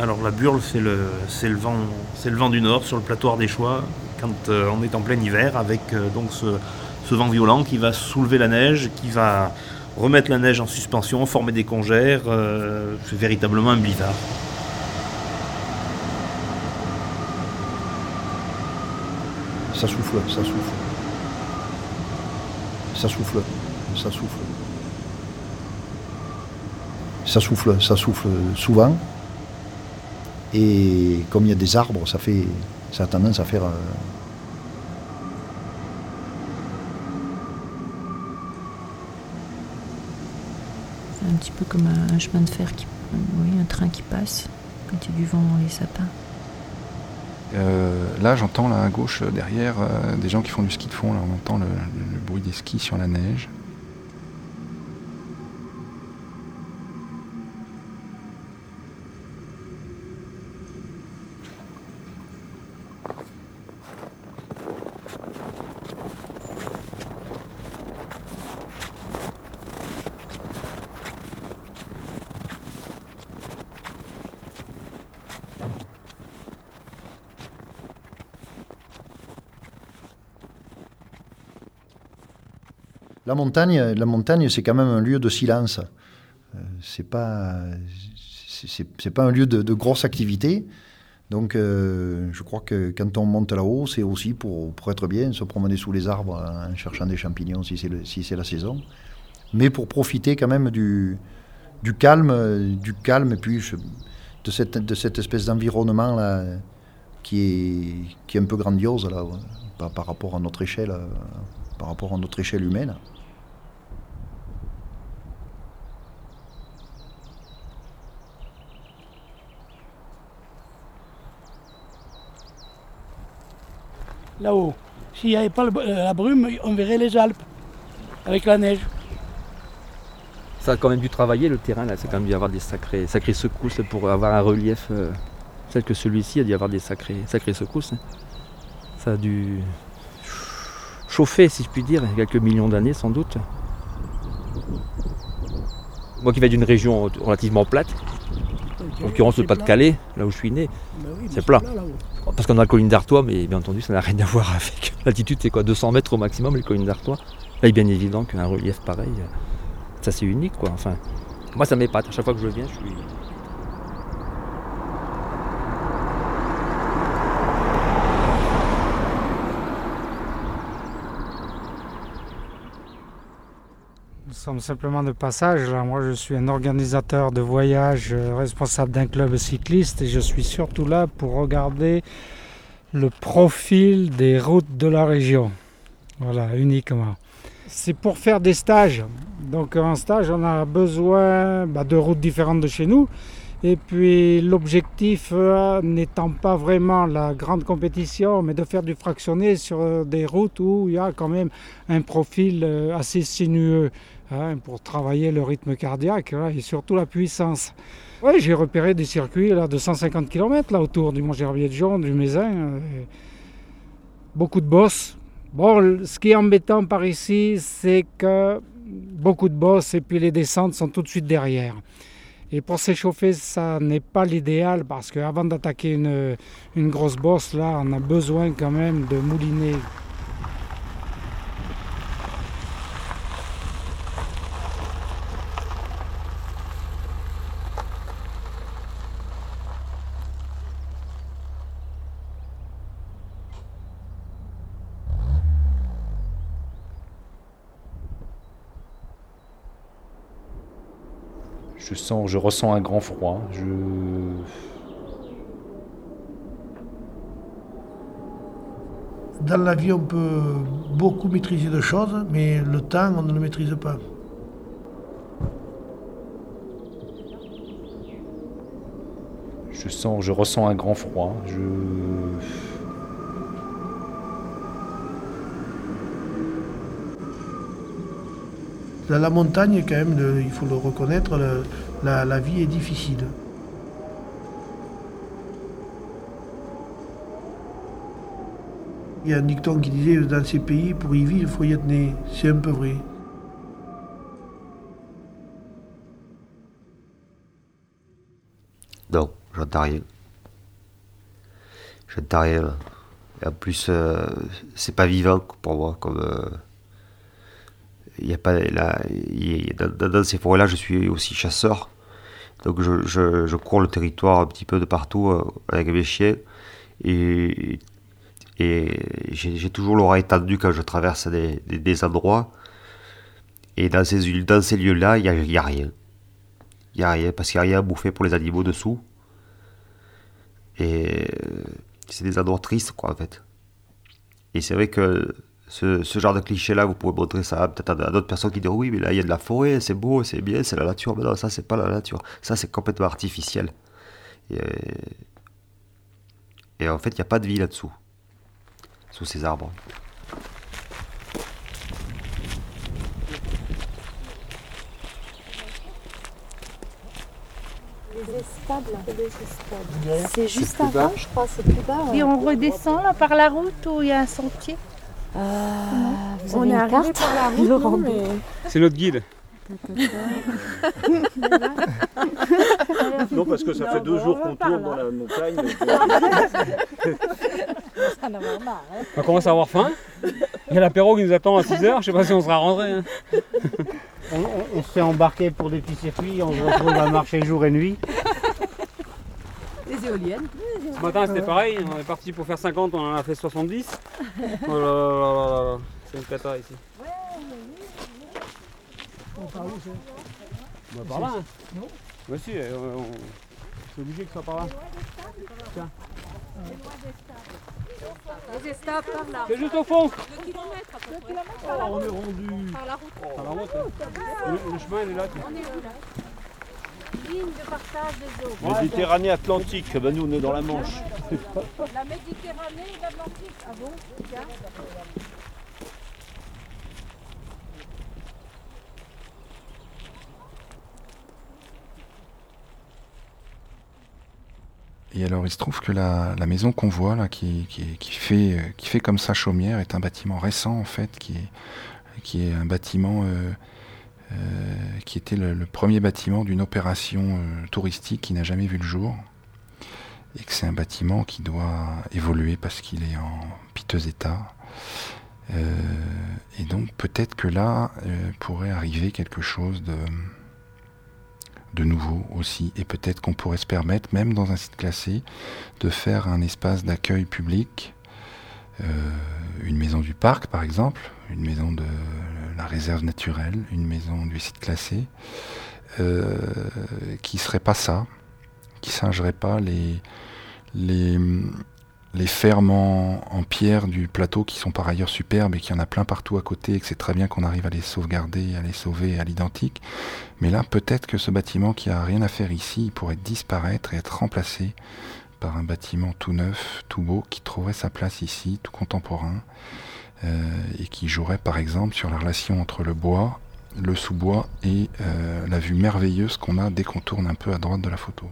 Alors la burle, c'est le, vent, du nord sur le plateau choix quand euh, on est en plein hiver avec euh, donc ce, ce, vent violent qui va soulever la neige, qui va remettre la neige en suspension, former des congères. Euh, c'est véritablement un blizzard. Ça souffle, ça souffle. Ça souffle, ça souffle. Ça souffle, ça souffle souvent. Et comme il y a des arbres, ça fait, ça a tendance à faire. Euh, un petit peu comme un chemin de fer, qui, oui, un train qui passe quand il y a du vent dans les sapins. Euh, là, j'entends là à gauche derrière euh, des gens qui font du ski de fond. Là, on entend le bruit des skis sur la neige. La montagne, c'est quand même un lieu de silence. Euh, pas, c'est pas un lieu de, grosse activité. Donc, euh, je crois que quand on monte là-haut, c'est aussi pour, être bien, se promener sous les arbres en cherchant des champignons si c'est la saison, mais pour profiter quand même du, calme, et puis de cette, de cette espèce d'environnement qui est, un peu grandiose par, par rapport à notre échelle, par rapport à notre échelle humaine. Là-haut. S'il n'y avait pas la brume, on verrait les Alpes avec la neige. Ça a quand même dû travailler le terrain là, c'est quand même dû avoir des sacrées, secousses pour avoir un relief euh, tel que celui-ci, a dû avoir des sacrées, sacrées secousses. Hein. Ça a dû chauffer, si je puis dire, quelques millions d'années sans doute. Moi qui viens d'une région relativement plate, en l'occurrence le Pas-de-Calais, là où je suis né, bah c'est plat. Parce qu'on a la colline d'Artois, mais bien entendu, ça n'a rien à voir avec. L'altitude, c'est quoi 200 mètres au maximum, les collines d'Artois. Là, il est bien évident qu'un relief pareil, ça c'est unique, quoi. Enfin, moi, ça m'épate. À chaque fois que je viens, je suis. Simplement de passage. Moi, je suis un organisateur de voyage, euh, responsable d'un club cycliste, et je suis surtout là pour regarder le profil des routes de la région. Voilà, uniquement. C'est pour faire des stages. Donc, en stage, on a besoin bah, de routes différentes de chez nous. Et puis l'objectif euh, n'étant pas vraiment la grande compétition, mais de faire du fractionné sur des routes où il y a quand même un profil euh, assez sinueux. Hein, pour travailler le rythme cardiaque hein, et surtout la puissance. J'ai repéré des circuits là, de 150 km là, autour du Mont-Gerbier de Jaune, du Mézin. Euh, beaucoup de bosses. Bon, ce qui est embêtant par ici, c'est que beaucoup de bosses et puis les descentes sont tout de suite derrière. Et pour s'échauffer, ça n'est pas l'idéal parce qu'avant d'attaquer une, une grosse bosse, là, on a besoin quand même de mouliner Je sens, je ressens un grand froid. Je... Dans la vie, on peut beaucoup maîtriser de choses, mais le temps, on ne le maîtrise pas. Je sens, je ressens un grand froid. Je... la montagne, quand même, il faut le reconnaître, la, vie est difficile. Il y a un dicton qui disait dans ces pays, pour y vivre, il faut y être né. C'est un peu vrai. Non, j'entends rien. J'entends rien. Et en plus, euh, c'est pas vivant pour moi. Comme euh, il y a pas là, dans, ces forêts-là, je suis aussi chasseur. Donc je, je, cours le territoire un petit peu de partout euh, avec mes chiens. Et, et j'ai toujours l'oreille tendue quand je traverse des, des, endroits. Et dans ces, dans ces lieux-là, il n'y a, y a rien. Il n'y a rien, parce qu'il n'y a rien à bouffer pour les animaux dessous. Et euh, c'est des endroits tristes, quoi, en fait. Et c'est vrai que ce, ce genre de cliché-là, vous pouvez montrer ça peut-être à, à d'autres personnes qui disent oui, mais là, il y a de la forêt, c'est beau, c'est bien, c'est la nature. Mais non, ça, c'est pas la nature. Ça, c'est complètement artificiel. Et, et en fait, il n'y a pas de vie là-dessous, sous ces arbres. C'est juste avant, je crois, c'est plus bas. Et on redescend là par la route où il y a un sentier Euh, vous On avez est arrivé par la route, mais- C'est notre guide. Non, parce que ça fait deux jours qu'on tourne dans la montagne. Marre, hein. On commence à avoir faim. Il y a l'apéro qui nous attend à 6h, je sais pas si on sera rentré. hein. On, on- on se fait embarquer pour des petits circuits, on se retrouve à marcher jour et nuit. Les éoliennes. Ce matin c'était pareil, on est parti pour faire 50, on en a fait 70. Oh là là là là là, c'est une cata ici. Bah, par là. hein. Non. Bah si, euh, on... c'est obligé que ce soit par là. Tiens. Les estables par là. C'est juste au fond. Le kilomètre à peu près. Oh, on est rendu. Par la route. Par la route, hein. le, le chemin il est là. On est où là? Ligne de partage des eaux. Méditerranée Atlantique, ben nous on est dans la Manche. La Méditerranée et l'Atlantique. Ah bon Tiens. Et alors, il se trouve que la, la maison qu'on voit là, qui, qui, qui fait, euh, qui fait comme ça chaumière, est un bâtiment récent en fait, qui est, qui est un bâtiment euh, qui était le, premier bâtiment d'une opération euh, touristique qui n'a jamais vu le jour, et que c'est un bâtiment qui doit évoluer parce qu'il est en piteux état. Euh, et donc peut-être que là euh, pourrait arriver quelque chose de de nouveau aussi. Et peut-être qu'on pourrait se permettre, même dans un site classé, de faire un espace d'accueil public, euh, une maison du parc par exemple, une maison de la réserve naturelle, une maison du site classé, euh, qui serait pas ça, qui singerait pas les, les, fermes en, pierre du plateau qui sont par ailleurs superbes et qu'il y en a plein partout à côté et que c'est très bien qu'on arrive à les sauvegarder, à les sauver à l'identique. Mais là, peut-être que ce bâtiment qui a rien à faire ici, il pourrait disparaître et être remplacé par un bâtiment tout neuf, tout beau, qui trouverait sa place ici, tout contemporain, et qui jouerait par exemple sur la relation entre le bois, le sous-bois et euh, la vue merveilleuse qu'on a dès qu'on tourne un peu à droite de la photo.